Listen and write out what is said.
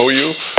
know you.